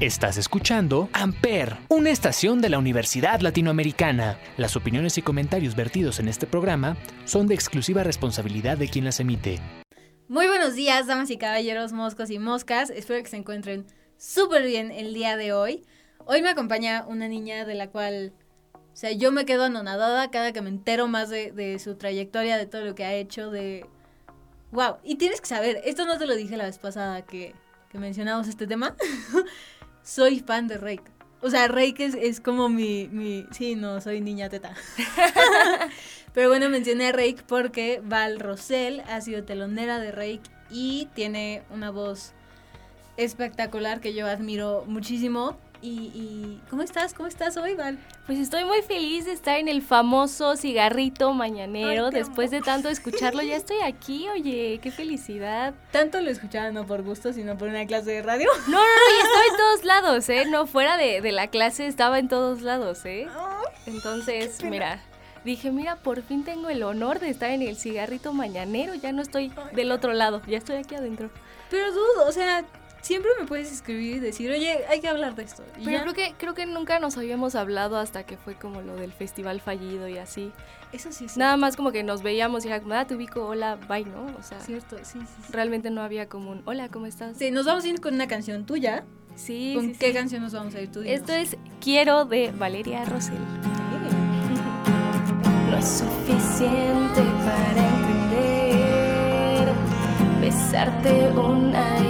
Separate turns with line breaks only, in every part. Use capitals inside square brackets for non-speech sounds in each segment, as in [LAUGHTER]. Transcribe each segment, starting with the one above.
Estás escuchando Amper, una estación de la Universidad Latinoamericana. Las opiniones y comentarios vertidos en este programa son de exclusiva responsabilidad de quien las emite.
Muy buenos días, damas y caballeros, moscos y moscas. Espero que se encuentren súper bien el día de hoy. Hoy me acompaña una niña de la cual, o sea, yo me quedo anonadada cada que me entero más de, su trayectoria, de todo lo que ha hecho, de... ¡Wow! Y tienes que saber, esto no te lo dije la vez pasada que, que mencionamos este tema. [LAUGHS] soy fan de Rake. O sea, Rake es, como mi, mi... Sí, no, soy niña teta. [LAUGHS] Pero bueno, mencioné a Rake porque Val Rosell ha sido telonera de Rake y tiene una voz espectacular que yo admiro muchísimo. Y, ¿cómo estás? ¿Cómo estás hoy, Val?
Pues estoy muy feliz de estar en el famoso cigarrito mañanero. Después de tanto escucharlo, ya [LAUGHS] estoy aquí, oye, qué felicidad.
Tanto lo escuchaba no por gusto, sino por una clase de radio.
No, no, no, y [LAUGHS] estaba en todos lados, ¿eh? No, fuera de, de la clase estaba en todos lados, ¿eh? Entonces, mira, dije, mira, por fin tengo el honor de estar en el cigarrito mañanero. Ya no estoy del otro lado, ya estoy aquí adentro.
Pero dudo, o sea, siempre me puedes escribir y decir, oye, hay que hablar de esto.
Pero creo que, creo que nunca nos habíamos hablado hasta que fue como lo del festival fallido y así.
Eso sí,
sí. Nada más como que nos veíamos y era como, ah, te ubico, hola, bye, ¿no? O sea,
cierto, sí, sí,
Realmente no había como un, hola, ¿cómo estás?
Sí, nos vamos a ir con una canción tuya.
Sí,
¿Con qué canción nos vamos a ir tú?
Esto es Quiero de Valeria Rosell. [LAUGHS] No es suficiente para entender, besarte una y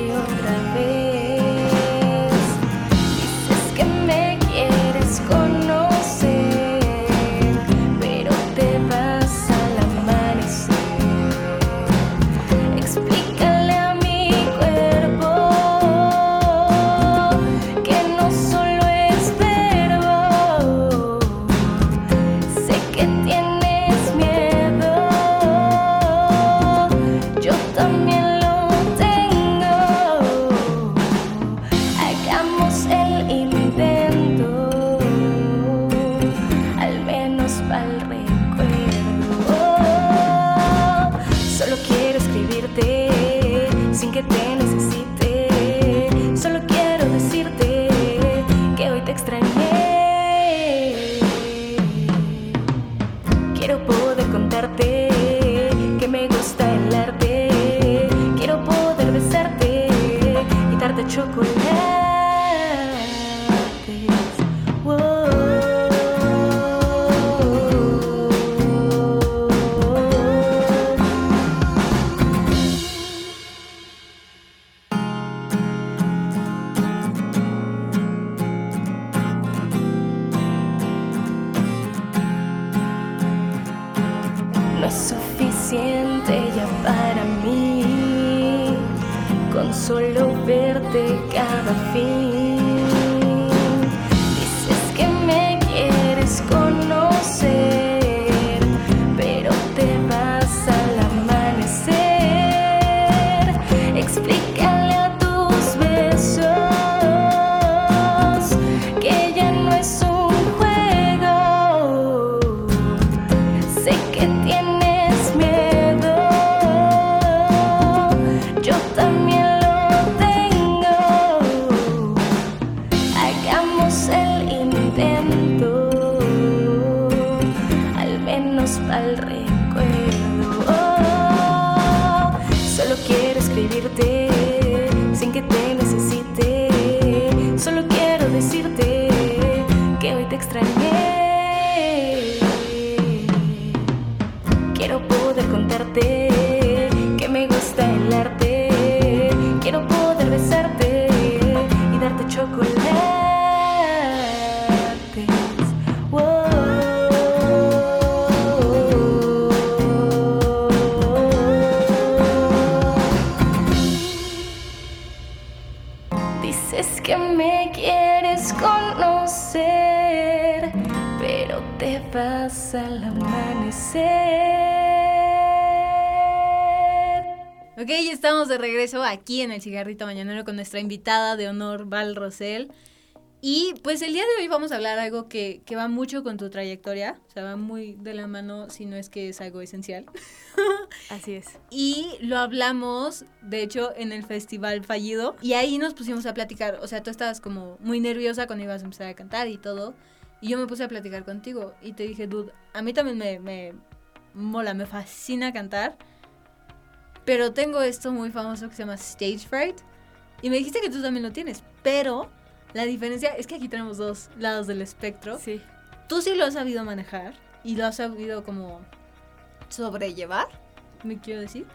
estamos de regreso aquí en el Cigarrito Mañanero con nuestra invitada de honor, Val Rosell. Y pues el día de hoy vamos a hablar algo que, que va mucho con tu trayectoria, o sea, va muy de la mano, si no es que es algo esencial. [LAUGHS]
Así es.
Y lo hablamos, de hecho, en el festival fallido. Y ahí nos pusimos a platicar. O sea, tú estabas como muy nerviosa cuando ibas a empezar a cantar y todo. Y yo me puse a platicar contigo. Y te dije, dude, a mí también me, me mola, me fascina cantar. Pero tengo esto muy famoso que se llama Stage Fright. Y me dijiste que tú también lo tienes. Pero la diferencia es que aquí tenemos dos lados del espectro.
Sí.
Tú sí lo has sabido manejar. Y lo has sabido como sobrellevar, me quiero decir.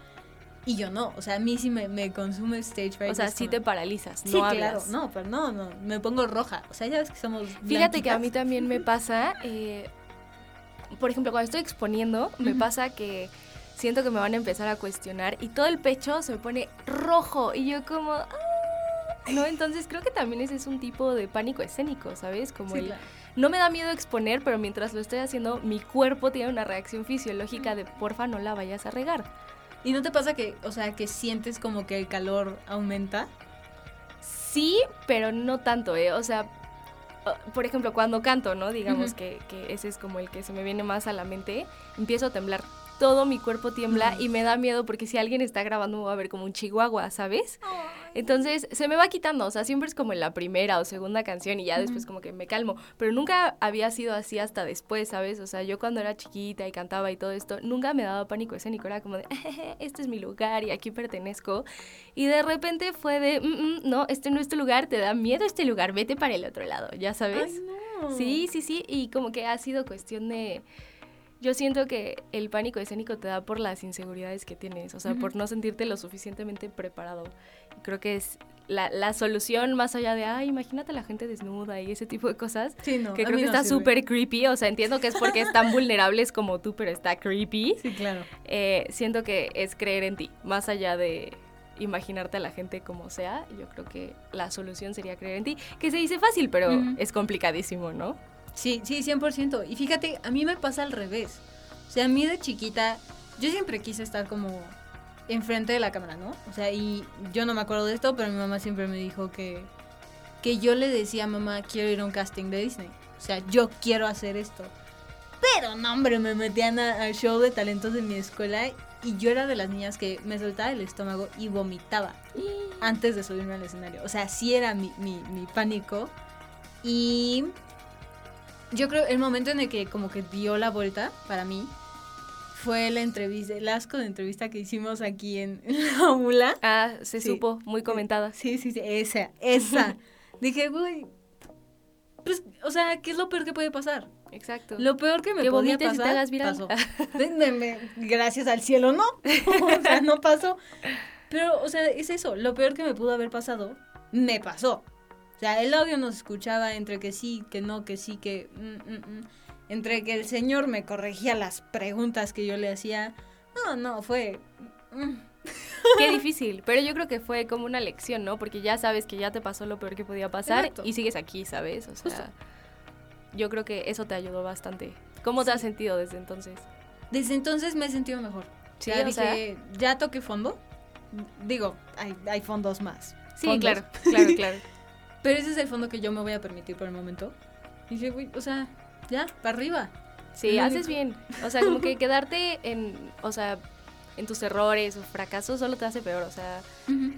Y yo no, o sea, a mí sí me, me consume stage fright.
O sea, sí
como-
te paralizas, no
Sí,
hablas.
claro, no, pero no, no, me pongo roja. O sea, ya ves que somos
Fíjate que a mí también me [LAUGHS] pasa, eh, por ejemplo, cuando estoy exponiendo, me pasa que siento que me van a empezar a cuestionar y todo el pecho se me pone rojo y yo como... "Ah", No, entonces creo que también ese es un tipo de pánico escénico, ¿sabes? Como
Sí,
el...
claro.
No me da miedo exponer, pero mientras lo estoy haciendo, mi cuerpo tiene una reacción fisiológica de porfa no la vayas a regar.
¿Y no te pasa que, o sea, que sientes como que el calor aumenta?
Sí, pero no tanto, ¿eh? O sea, por ejemplo, cuando canto, ¿no? Digamos que, que ese es como el que se me viene más a la mente, empiezo a temblar. Todo mi cuerpo tiembla y me da miedo porque si alguien está grabando me va a ver como un chihuahua, ¿sabes? Entonces se me va quitando, o sea, siempre es como en la primera o segunda canción y ya después como que me calmo, pero nunca había sido así hasta después, ¿sabes? O sea, yo cuando era chiquita y cantaba y todo esto, nunca me daba pánico escénico, era como de, [LAUGHS] este es mi lugar y aquí pertenezco. Y de repente fue de, "Mm, mm, no, este no es tu lugar, te da miedo este lugar, vete para el otro lado, ¿ya sabes?
Ay, no.
Sí, sí, sí, y como que ha sido cuestión de... Yo siento que el pánico escénico te da por las inseguridades que tienes, o sea, por no sentirte lo suficientemente preparado. Y creo que es la, la solución más allá de, ay, imagínate a la gente desnuda y ese tipo de cosas,
Sí, no.
que creo que
no
está súper creepy, o sea, entiendo que es porque están vulnerables como tú, pero está creepy.
Sí, claro.
Eh, siento que es creer en ti, más allá de imaginarte a la gente como sea, yo creo que la solución sería creer en ti, que se dice fácil, pero es complicadísimo, ¿no?
Sí, sí, 100%. Y fíjate, a mí me pasa al revés. O sea, a mí de chiquita, yo siempre quise estar como enfrente de la cámara, ¿no? O sea, y yo no me acuerdo de esto, pero mi mamá siempre me dijo que, que yo le decía a mamá, quiero ir a un casting de Disney. O sea, yo quiero hacer esto. Pero no, hombre, me metían al show de talentos de mi escuela y yo era de las niñas que me soltaba el estómago y vomitaba antes de subirme al escenario. O sea, sí era mi, mi, mi pánico. Y yo creo el momento en el que como que dio la vuelta para mí fue la entrevista, el asco de entrevista que hicimos aquí en, en [LAUGHS] la aula.
Ah, se
Sí.
supo, muy comentada.
Sí, sí, sí, esa, esa. [LAUGHS] Dije, güey, pues, o sea, ¿qué es lo peor que puede pasar?
Exacto.
Lo peor que me
Que
podía
vomites y te
pasar,
hagas viral.
pasó. [LAUGHS] Gracias al cielo, no. o sea, no pasó. Pero, o sea, es eso. Lo peor que me pudo haber pasado, me pasó. O sea, el audio nos escuchaba entre que sí, que no, que sí, que... mm, mm, mm. Entre que el señor me corregía las preguntas que yo le hacía. No, no, fue... [LAUGHS]
Qué difícil, pero yo creo que fue como una lección, ¿no? Porque ya sabes que ya te pasó lo peor que podía pasar
Exacto.
y sigues aquí, ¿sabes? O sea,
Justo.
yo creo que eso te ayudó bastante. ¿Cómo te has sentido desde entonces?
Desde entonces me he sentido mejor.
Sí,
ya
o sea-
ya toqué fondo. Digo, hay, hay fondos más.
Sí,
fondos.
claro, claro, claro. [LAUGHS]
Pero ese es el fondo que yo me voy a permitir por el momento. Y dije, güey, o sea, ya, para arriba.
Sí, haces bien. O sea, como que [LAUGHS] quedarte en, o sea, en tus errores o fracasos solo te hace peor. O sea,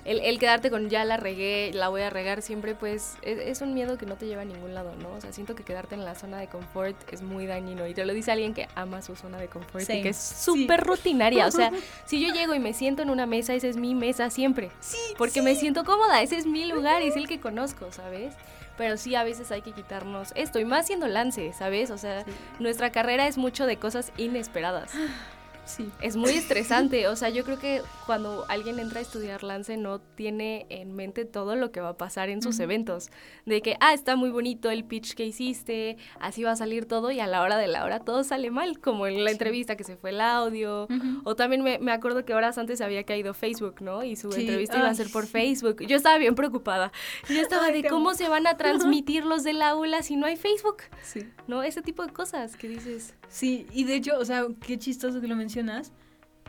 el, el quedarte con ya la regué, la voy a regar siempre, pues es, es un miedo que no te lleva a ningún lado, ¿no? O sea, siento que quedarte en la zona de confort es muy dañino. Y te lo dice alguien que ama su zona de confort y que es
Sí.
súper rutinaria. O sea, [LAUGHS] si yo llego y me siento en una mesa, esa es mi mesa siempre.
Sí,
Porque me siento cómoda, ese es mi lugar, es el que conozco, ¿sabes? Pero sí, a veces hay que quitarnos esto, y más siendo lance, ¿sabes? O sea,
Sí.
nuestra carrera es mucho de cosas inesperadas. [SIGHS]
Sí.
Es muy estresante, o sea, yo creo que cuando alguien entra a estudiar lance no tiene en mente todo lo que va a pasar en sus eventos. De que, ah, está muy bonito el pitch que hiciste, así va a salir todo y a la hora de la hora todo sale mal, como en la
Sí.
entrevista que se fue el audio. O también me, me acuerdo que horas antes había caído Facebook, ¿no? Y su
Sí,
entrevista iba a ser por. Facebook. Yo estaba bien preocupada. Yo estaba
Ay,
de cómo se van a transmitir los del aula si no hay Facebook,
Sí.
¿no? Ese tipo de cosas que dices.
Sí, y de hecho, o sea, qué chistoso que lo mencionas.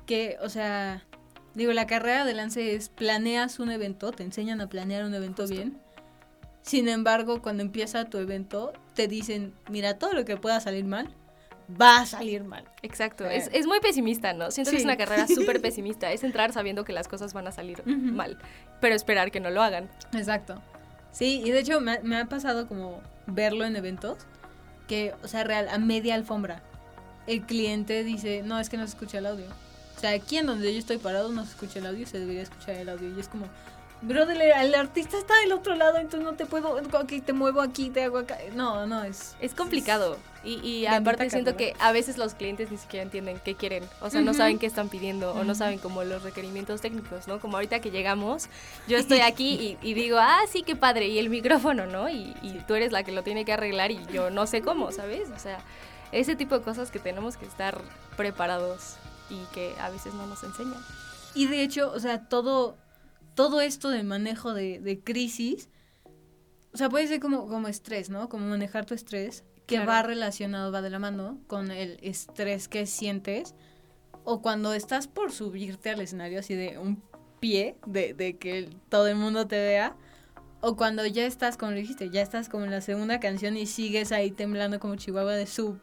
Que, o sea, digo, la carrera de lance es planeas un evento, te enseñan a planear un evento
Justo.
bien. Sin embargo, cuando empieza tu evento, te dicen, mira, todo lo que pueda salir mal, va a salir mal.
Exacto, es, es muy pesimista, ¿no? Siento que es una carrera súper [LAUGHS] pesimista, es entrar sabiendo que las cosas van a salir mal, pero esperar que no lo hagan.
Exacto. Sí, y de hecho me, ha- me ha pasado como verlo en eventos, que, o sea, real, a media alfombra, el cliente dice, no, es que no se escucha el audio. O sea, aquí en donde yo estoy parado no se escucha el audio, se debería escuchar el audio. Y es como, brother, el artista está del otro lado, entonces no te puedo, ok, te muevo aquí, te hago acá. No, no, es...
Es complicado. Y, y aparte siento
carrera.
que a veces los clientes ni siquiera entienden qué quieren. O sea, no saben qué están pidiendo o no saben como los requerimientos técnicos, ¿no? Como ahorita que llegamos, yo [LAUGHS] estoy aquí y, y digo, ah, sí, qué padre. Y el micrófono, ¿no? Y, y tú eres la que lo tiene que arreglar y yo no sé cómo, ¿sabes? O sea, ese tipo de cosas que tenemos que estar preparados y que a veces no nos enseñan.
Y de hecho, o sea, todo, todo esto de manejo de, de crisis, o sea, puede ser como, como estrés, ¿no? Como manejar tu estrés, que
Claro.
va relacionado, va de la mano con el estrés que sientes, o cuando estás por subirte al escenario así de un pie, de, de que todo el mundo te vea, o cuando ya estás, como lo dijiste, ya estás como en la segunda canción y sigues ahí temblando como chihuahua de su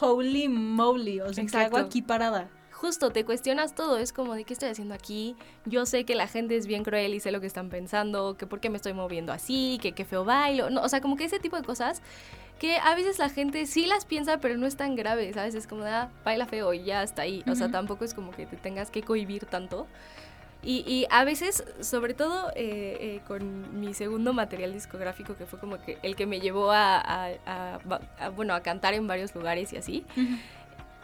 holy moly, o sea, ¿qué hago aquí parada?
Justo, te cuestionas todo, es como de qué estoy haciendo aquí, yo sé que la gente es bien cruel y sé lo que están pensando, que por qué me estoy moviendo así, que qué feo bailo, no, o sea, como que ese tipo de cosas que a veces la gente sí las piensa, pero no es tan grave, ¿sabes? Es como ah, baila feo y ya está ahí, o sea, tampoco es como que te tengas que cohibir tanto. Y, y a veces, sobre todo eh, eh, con mi segundo material discográfico, que fue como que el que me llevó a, a- a- a- bueno, a cantar en varios lugares y así,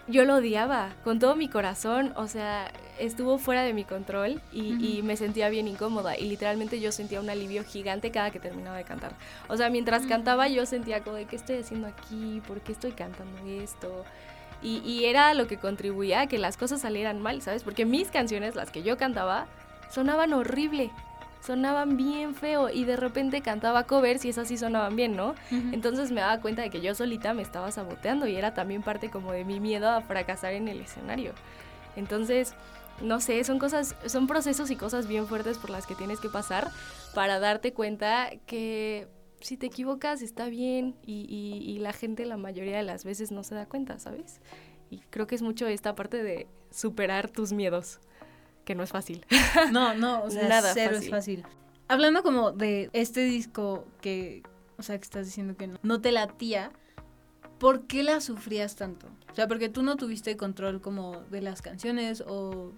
yo lo odiaba con todo mi corazón, o sea, estuvo fuera de mi control y, y me sentía bien incómoda. Y literalmente yo sentía un alivio gigante cada que terminaba de cantar. O sea, mientras cantaba yo sentía como de qué estoy haciendo aquí, por qué estoy cantando esto. Y, y era lo que contribuía a que las cosas salieran mal, ¿sabes? Porque mis canciones, las que yo cantaba, sonaban horrible, sonaban bien feo y de repente cantaba covers y esas sí sonaban bien, ¿no? Entonces me daba cuenta de que yo solita me estaba saboteando y era también parte como de mi miedo a fracasar en el escenario. Entonces, no sé, son cosas, son procesos y cosas bien fuertes por las que tienes que pasar para darte cuenta que si te equivocas está bien y, y- y la gente la mayoría de las veces no se da cuenta, ¿sabes? Y creo que es mucho esta parte de superar tus miedos, que no es fácil. [LAUGHS]
No, no, o sea,
Nada
cero
fácil.
es fácil. Hablando como de este disco que, o sea, que estás diciendo que no, no te latía, ¿por qué la sufrías tanto? O sea, porque tú no tuviste control como de las canciones o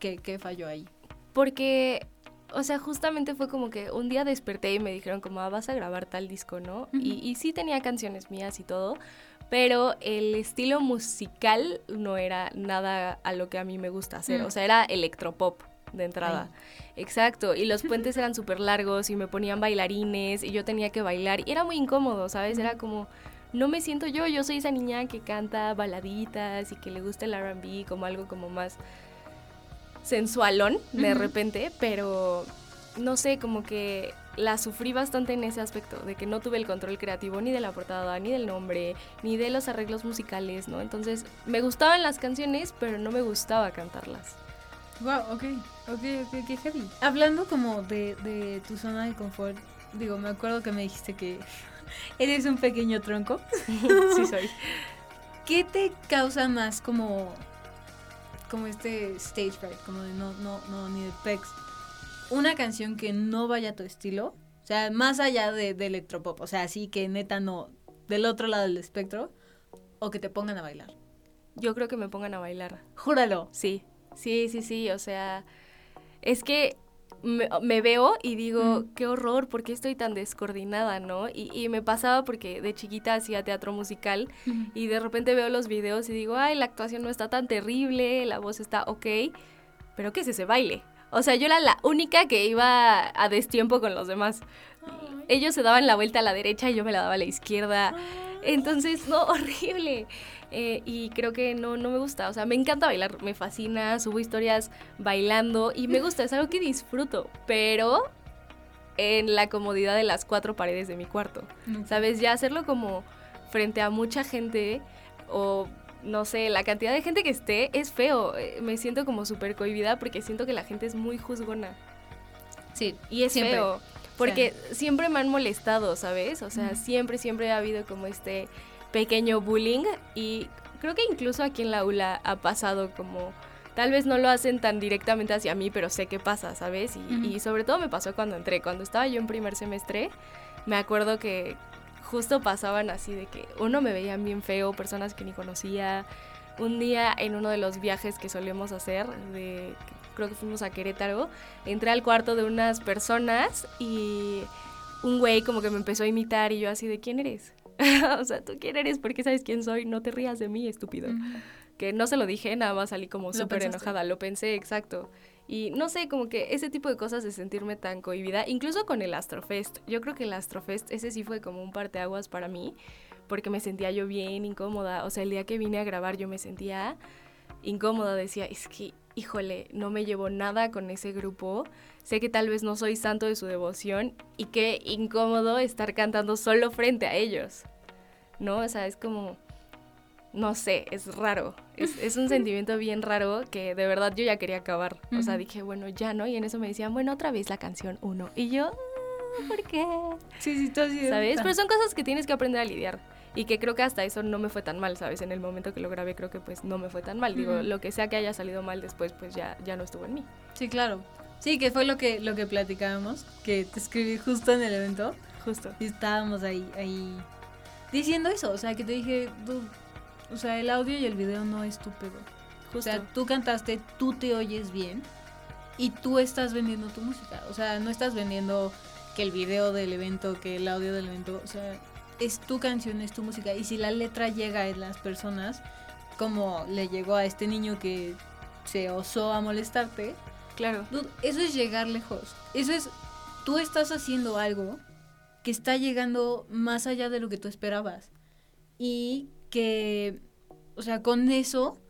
qué, qué falló ahí.
Porque, o sea, justamente fue como que un día desperté y me dijeron como, "Ah, vas a grabar tal disco, ¿no? y, y sí tenía canciones mías y todo, pero el estilo musical no era nada a lo que a mí me gusta hacer.
Mm.
O sea, era electropop de entrada. Exacto, y los puentes [LAUGHS] eran súper largos y me ponían bailarines y yo tenía que bailar y era muy incómodo, ¿sabes? Era como, no me siento yo, yo soy esa niña que canta baladitas y que le gusta el RB como algo como más sensualón de repente, pero no sé, como que la sufrí bastante en ese aspecto, de que no tuve el control creativo ni de la portada, ni del nombre, ni de los arreglos musicales, ¿no? Entonces, me gustaban las canciones, pero no me gustaba cantarlas.
Wow, ok, ok, ok, qué heavy. Hablando como de, de tu zona de confort, digo, me acuerdo que me dijiste que [LAUGHS] eres un pequeño tronco. [LAUGHS]
sí soy.
¿Qué te causa más como como este stage fright, como de no no no ni de pex? Una canción que no vaya a tu estilo, o sea, más allá de, de electropop, o sea, así que neta no del otro lado del espectro o que te pongan a bailar.
Yo creo que me pongan a bailar.
Júralo.
Sí, sí, sí, sí, o sea, es que me, me veo y digo,
Mm.
qué horror, ¿por qué estoy tan descoordinada, no? Y, y me pasaba porque de chiquita hacía teatro musical y de repente veo los videos y digo, ay, la actuación no está tan terrible, la voz está ok, pero ¿qué es ese baile? O sea, yo era la única que iba a destiempo con los demás. Ellos se daban la vuelta a la derecha y yo me la daba a la izquierda. Entonces, no, [LAUGHS] horrible. Eh, y creo que no, no me gusta. O sea, me encanta bailar, me fascina, subo historias bailando y me gusta, es algo que disfruto, pero en la comodidad de las cuatro paredes de mi cuarto. ¿Sabes? Ya hacerlo como frente a mucha gente o no sé, la cantidad de gente que esté es feo. Eh, Me siento como súper cohibida porque siento que la gente es muy juzgona.
Sí,
Y es
Siempre.
feo. Porque siempre me han molestado, ¿sabes? O sea, siempre, siempre ha habido como este pequeño bullying y creo que incluso aquí en la ULA ha pasado como tal vez no lo hacen tan directamente hacia mí, pero sé qué pasa, ¿sabes? Y, y, sobre todo me pasó cuando entré, cuando estaba yo en primer semestre, me acuerdo que justo pasaban así de que uno me veían bien feo, personas que ni conocía. Un día en uno de los viajes que solíamos hacer, de, creo que fuimos a Querétaro, entré al cuarto de unas personas y un güey como que me empezó a imitar y yo así de ¿quién eres? [LAUGHS] o sea, ¿tú quién eres? ¿Por qué sabes quién soy? No te rías de mí, estúpido. Que no se lo dije, nada más salí como súper enojada, lo pensé, exacto. Y no sé, como que ese tipo de cosas de sentirme tan cohibida, incluso con el Astrofest. Yo creo que el Astrofest, ese sí fue como un parteaguas para mí, porque me sentía yo bien incómoda. O sea, el día que vine a grabar yo me sentía incómoda, decía, es que, híjole, no me llevo nada con ese grupo. Sé que tal vez no soy santo de su devoción y qué incómodo estar cantando solo frente a ellos. ¿No? O sea, es como no sé, es raro. Es, un [LAUGHS] sentimiento bien raro que de verdad yo ya quería acabar. O sea, dije, bueno, ya no. Y en eso me decían, bueno, otra vez la canción uno. Y yo, ah, ¿por qué?
Sí, sí, tú así.
¿Sabes? Pero son cosas que tienes que aprender a lidiar. Y que creo que hasta eso no me fue tan mal, ¿sabes? En el momento que lo grabé creo que pues no me fue tan mal. Digo, lo que sea que haya salido mal después pues ya, ya no estuvo en mí.
Sí, claro. Sí, que fue lo que, lo que platicábamos, que te escribí justo en el evento.
Justo.
Y estábamos ahí, ahí diciendo eso. O sea, que te dije, o sea, el audio y el video no es tu pedo. O sea, tú cantaste, tú te oyes bien y tú estás vendiendo tu música. O sea, no estás vendiendo que el video del evento, que el audio del evento. O sea, es tu canción, es tu música. Y si la letra llega a las personas, como le llegó a este niño que se osó a molestarte.
Claro.
Eso es llegar lejos. Eso es, tú estás haciendo algo que está llegando más allá de lo que tú esperabas. Y que, o sea, con eso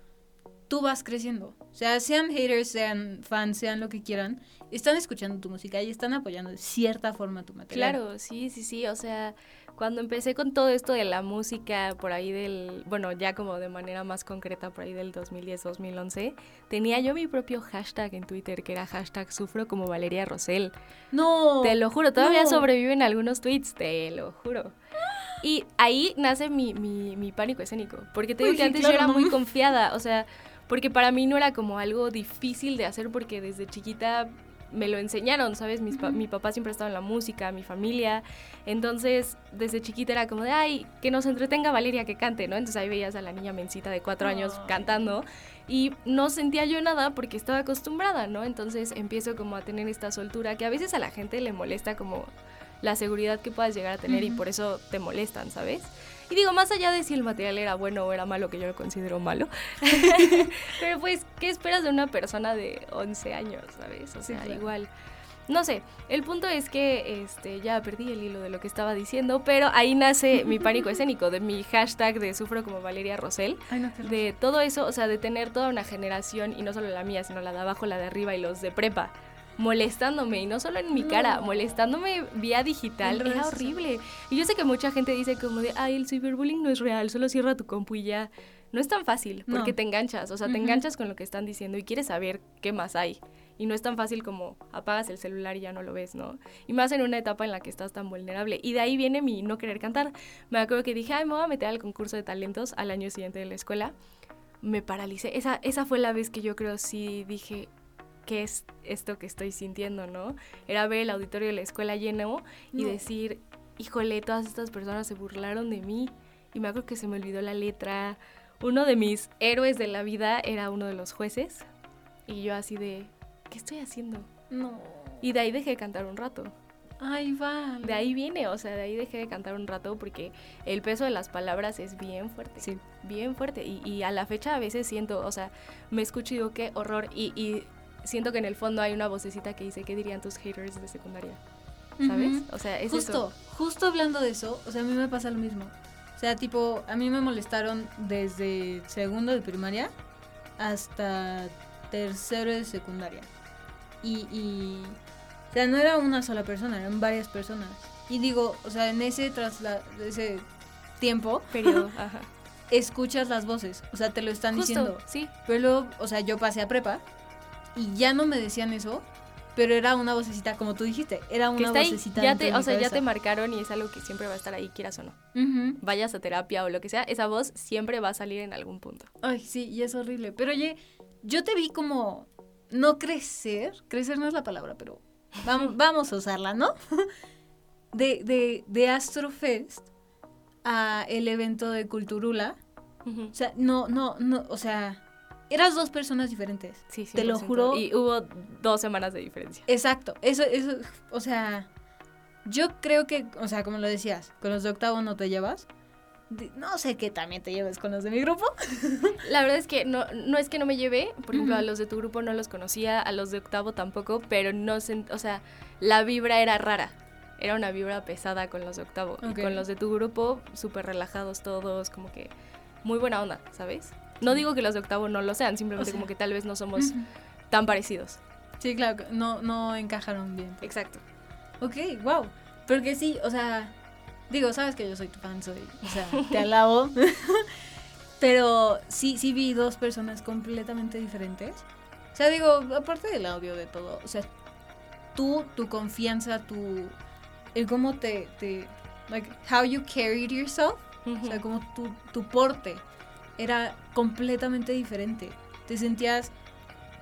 tú vas creciendo. O sea, sean haters, sean fans, sean lo que quieran, están escuchando tu música y están apoyando de cierta forma tu material.
Claro, sí, sí, sí. O sea, cuando empecé con todo esto de la música, por ahí del, bueno, ya como de manera más concreta, por ahí del 2010-2011, tenía yo mi propio hashtag en Twitter, que era hashtag sufro como Valeria Rosell.
No.
Te lo juro, todavía sobreviven algunos tweets, te lo juro. Y ahí nace mi, mi, mi pánico escénico. Porque te digo que antes yo era muy confiada. O sea, porque para mí no era como algo difícil de hacer porque desde chiquita me lo enseñaron, ¿sabes? mi papá siempre estaba en la música, mi familia. Entonces, desde chiquita era como de, ay, que nos entretenga Valeria que cante, ¿no? Entonces ahí veías a la niña mencita de cuatro años cantando y no sentía yo nada porque estaba acostumbrada, ¿no? Entonces empiezo como a tener esta soltura que a veces a la gente le molesta como la seguridad que puedas llegar a tener y por eso te molestan, ¿sabes? Y digo, más allá de si el material era bueno o era malo, que yo lo considero malo, [LAUGHS] pero pues, ¿qué esperas de una persona de 11 años, ¿sabes? O sea, igual. No sé, el punto es que este, ya perdí el hilo de lo que estaba diciendo, pero ahí nace mi pánico escénico, de mi hashtag de sufro como Valeria Rosell, de todo eso, o sea, de tener toda una generación, y no solo la mía, sino la de abajo, la de arriba y los de prepa, molestándome y no solo en mi cara, molestándome vía digital, era horrible. Y yo sé que mucha gente dice como de, ay, el cyberbullying no es real, solo cierra tu compu y ya. No es tan fácil porque te enganchas, o sea, te enganchas con lo que están diciendo y quieres saber qué más hay. Y no es tan fácil como apagas el celular y ya no lo ves, ¿no? Y más en una etapa en la que estás tan vulnerable. Y de ahí viene mi no querer cantar. Me acuerdo que dije, ay, me voy a meter al concurso de talentos al año siguiente de la escuela. Me paralicé. Esa, esa fue la vez que yo creo sí dije, qué es esto que estoy sintiendo, ¿no? Era ver el auditorio de la escuela lleno y decir, híjole, todas estas personas se burlaron de mí. Y me acuerdo que se me olvidó la letra. Uno de mis héroes de la vida era uno de los jueces. Y yo así de, ¿qué estoy haciendo?
No.
Y de ahí dejé de cantar un rato.
Ay, va.
De ahí viene, o sea, de ahí dejé de cantar un rato porque el peso de las palabras es bien fuerte.
Sí.
Bien fuerte. Y, y a la fecha a veces siento, o sea, me escucho y digo, qué horror. Y, y siento que en el fondo hay una vocecita que dice, ¿qué dirían tus haters de secundaria? ¿Sabes? O sea, es
Justo, justo hablando de eso, o sea, a mí me pasa lo mismo. O sea, tipo, a mí me molestaron desde segundo de primaria hasta tercero de secundaria. Y, y, o sea, no era una sola persona, eran varias personas. Y digo, o sea, en ese, trasla ese tiempo,
periodo, [LAUGHS]
escuchas las voces, o sea, te lo están diciendo.
Sí.
Pero luego, o sea, yo pasé a prepa y ya no me decían eso, pero era una vocecita, como tú dijiste, era
Que
una
ahí,
vocecita.
ya
dentro
te, o sea, ya te marcaron y es algo que siempre va a estar ahí, quieras o no. Vayas a terapia o lo que sea, esa voz siempre va a salir en algún punto.
Ay, sí, y es horrible. Pero oye, yo te vi como no crecer, crecer no es la palabra, pero vamos, [LAUGHS] vamos a usarla, ¿no? [LAUGHS] De, de, de Astrofest a el evento de Culturula. O sea, no, no, no, o sea, eras dos personas diferentes.
Sí,
Te lo
100%.
juro.
Y hubo dos semanas de diferencia.
Exacto, eso, eso, o sea, yo creo que, o sea, como lo decías, con los de octavo no te llevas. No sé que también te lleves con los de mi grupo. [LAUGHS]
La verdad es que no, no es que no me llevé, por ejemplo, a los de tu grupo no los conocía, a los de octavo tampoco, pero no sent- o sea, la vibra era rara. Era una vibra pesada con los de octavo.
Ok.
Y con los de tu grupo, súper relajados todos, como que muy buena onda, ¿sabes? No digo que los de octavo no lo sean, simplemente
O sea,
como que tal vez no somos tan parecidos.
Sí, claro, no, no encajaron bien.
Exacto.
Ok, wow. Porque sí, o sea, digo, sabes que yo soy tu fan, soy, o sea, te alabo. [LAUGHS] Pero sí, sí vi dos personas completamente diferentes. O sea, digo, aparte del audio de todo, o sea, tú, tu confianza, tu, el cómo te, te, like, how you carried yourself, o sea, como tu, tu porte era completamente diferente. Te sentías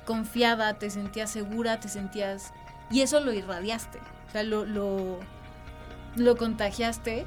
confiada, te sentías segura, te sentías... Y eso lo irradiaste. O sea, lo, lo, lo contagiaste.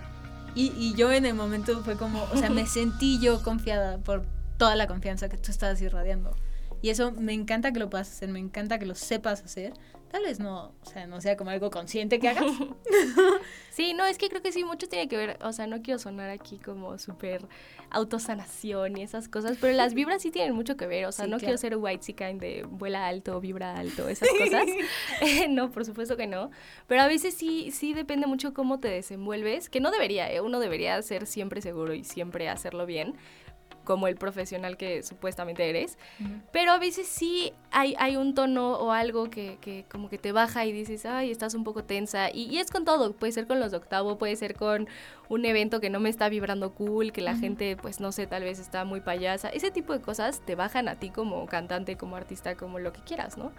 Y, y yo en el momento fue como, o sea, me [LAUGHS] sentí yo confiada por toda la confianza que tú estabas irradiando. Y eso me encanta que lo puedas hacer, me encanta que lo sepas hacer. Tal vez no, o sea, no sea como algo consciente que hagas. [LAUGHS] [LAUGHS]
Sí, no, es que creo que sí, mucho tiene que ver, o sea, no quiero sonar aquí como súper autosanación y esas cosas, pero las vibras sí tienen mucho que ver, o sea,
Sí,
no
claro.
quiero ser white kind de vuela alto, vibra alto, [LAUGHS] esas cosas. no, por supuesto que no, pero a veces sí, sí depende mucho cómo te desenvuelves, que no debería, ¿eh? uno debería ser siempre seguro y siempre hacerlo bien, como el profesional que supuestamente eres, pero a veces sí hay, hay un tono o algo que, que como que te baja y dices, ay, estás un poco tensa. Y, y es con todo, puede ser con los de octavo, puede ser con un evento que no me está vibrando cool, que la
Ujú.
gente, pues no sé, tal vez está muy payasa. Ese tipo de cosas te bajan a ti como cantante, como artista, como lo que quieras, ¿no?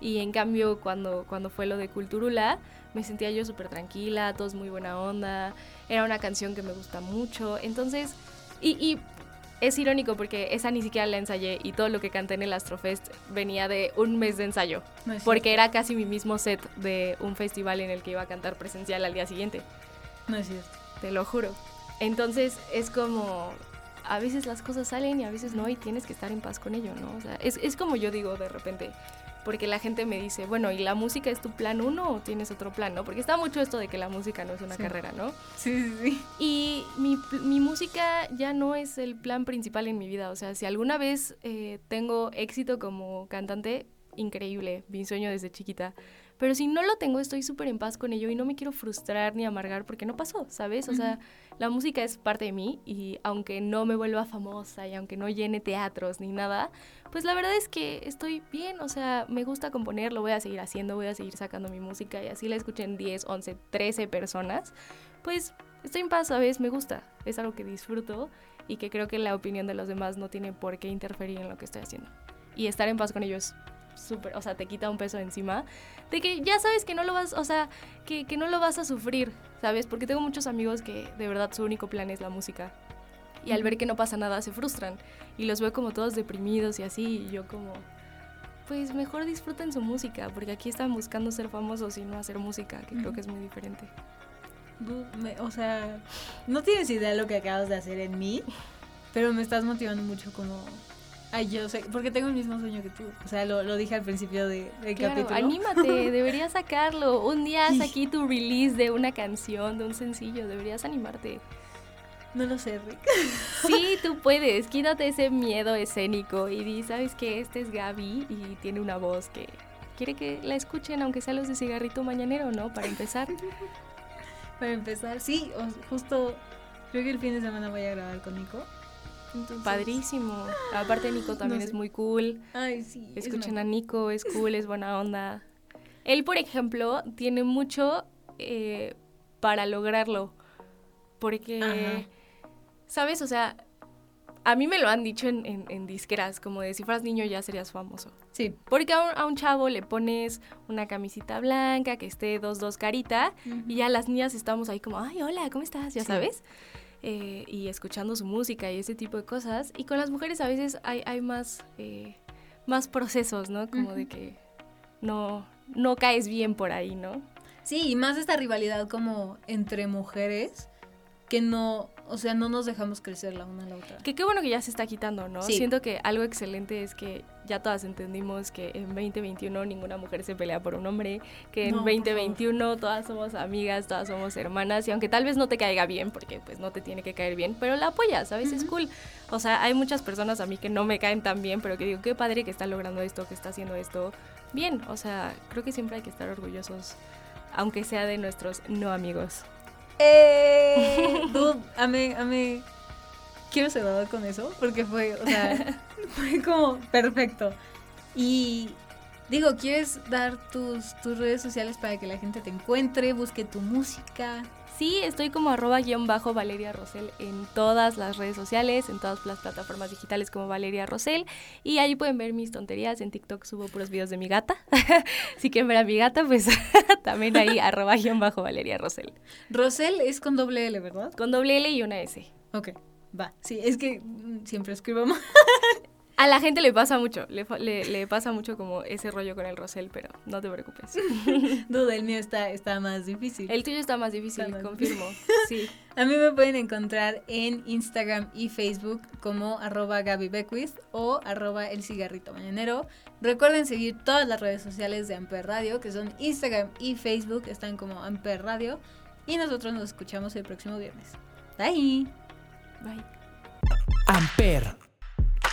Y en cambio, cuando, cuando fue lo de Culturula, me sentía yo súper tranquila, todos muy buena onda, era una canción que me gusta mucho. Entonces, y, y es irónico porque esa ni siquiera la ensayé y todo lo que canté en el Astrofest venía de un mes de ensayo,
No es
porque era casi mi mismo set de un festival en el que iba a cantar presencial al día siguiente,
cierto, No es cierto.
te lo juro. Entonces es como, a veces las cosas salen y a veces no y tienes que estar en paz con ello, ¿no? O sea, es, es como yo digo de repente, porque la gente me dice, bueno, ¿y la música es tu plan uno o tienes otro plan, no? Porque está mucho esto de que la música no es una
Sí.
carrera, ¿no?
Sí, sí, sí.
Y mi, mi música ya no es el plan principal en mi vida. O sea, si alguna vez eh, tengo éxito como cantante, increíble, mi sueño desde chiquita. Pero si no lo tengo, estoy súper en paz con ello y no me quiero frustrar ni amargar porque no pasó, ¿sabes? O sea, la música es parte de mí y aunque no me vuelva famosa y aunque no llene teatros ni nada, pues la verdad es que estoy bien, o sea, me gusta componer, lo voy a seguir haciendo, voy a seguir sacando mi música y así la escuchen 10, 11, 13 personas, pues estoy en paz, ¿sabes? Me gusta, es algo que disfruto y que creo que la opinión de los demás no tiene por qué interferir en lo que estoy haciendo. Y estar en paz con ellos súper, o sea, te quita un peso encima, de que ya sabes que no lo vas, o sea, que, que no lo vas a sufrir, ¿sabes? Porque tengo muchos amigos que de verdad su único plan es la música. Y al ver que no pasa nada se frustran y los veo como todos deprimidos y así, y yo como, pues mejor disfruten su música, porque aquí están buscando ser famosos y no hacer música, que creo que es muy diferente.
O sea, no tienes idea de lo que acabas de hacer en mí, pero me estás motivando mucho como... Ay, yo sé, porque tengo el mismo sueño que tú. O sea, lo, lo dije al principio de, del
Claro,
capítulo.
anímate, [LAUGHS] deberías sacarlo. Un día haz aquí tu release de una canción, de un sencillo, deberías animarte.
No lo sé, Rick.
Sí, [LAUGHS] tú puedes, quítate ese miedo escénico y di, ¿sabes que Este es Gaby y tiene una voz que quiere que la escuchen, aunque sea los de cigarrito mañanero, ¿no? Para empezar. [LAUGHS]
Para empezar, sí, justo creo que el fin de semana voy a grabar con Nico. Entonces,
Padrísimo. Aparte Nico también
No
es muy cool.
Ay, sí. es
Escuchen
una-
a Nico, es cool, es buena onda. Él, por ejemplo, tiene mucho eh, para lograrlo. Porque,
Ajá.
¿sabes? O sea, a mí me lo han dicho en, en, en disqueras, como de si fueras niño ya serías famoso.
Sí.
Porque a un, a un chavo le pones una camisita blanca, que esté dos, dos carita, y ya las niñas estamos ahí como, ay, hola, ¿cómo estás? Ya
Sí.
sabes. Eh, y escuchando su música y ese tipo de cosas. Y con las mujeres a veces hay, hay más, eh, más procesos, ¿no? Como de que no, no caes bien por ahí, ¿no?
Sí, y más esta rivalidad como entre mujeres que no, o sea, no nos dejamos crecer la una a la otra.
Que qué bueno que ya se está quitando, ¿no?
Sí.
Siento que algo excelente es que ya todas entendimos que en 2021 ninguna mujer se pelea por un hombre, que en
No, por
2021 todas somos amigas, todas somos hermanas, y aunque tal vez no te caiga bien, porque pues no te tiene que caer bien, pero la apoyas, ¿sabes? Es cool. O sea, hay muchas personas a mí que no me caen tan bien, pero que digo, qué padre que está logrando esto, que está haciendo esto bien. O sea, creo que siempre hay que estar orgullosos, aunque sea de nuestros no amigos.
¡Eh! [LAUGHS] Dude, amé, amé. Quiero cerrar con eso porque fue, o sea, [LAUGHS] fue como perfecto. Y digo, ¿quieres dar tus, tus redes sociales para que la gente te encuentre, busque tu música?
Sí, estoy como arroba guion bajo Valeria Rosel en todas las redes sociales, en todas las plataformas digitales como Valeria Rosel. Y ahí pueden ver mis tonterías. En TikTok subo puros videos de mi gata. [LAUGHS] si quieren ver a mi gata, pues [LAUGHS] también ahí arroba guion bajo Valeria Rosel.
Rosel es con doble L, ¿verdad?
Con doble L y una S.
Ok, va. Sí, es que siempre escribo mal. [LAUGHS]
A la gente le pasa mucho, le, le- le pasa mucho como ese rollo con el Rosel, pero no te preocupes. [LAUGHS]
Dude, el mío está, está más difícil.
El tuyo está más difícil,
Está más
confirmo. [LAUGHS] Sí.
A mí me pueden encontrar en Instagram y Facebook como arroba Gaby Beckwith o arroba el cigarrito mañanero. Recuerden seguir todas las redes sociales de Amper Radio, que son Instagram y Facebook, están como Amper Radio. Y nosotros nos escuchamos el próximo viernes. Bye.
Bye.
Amper,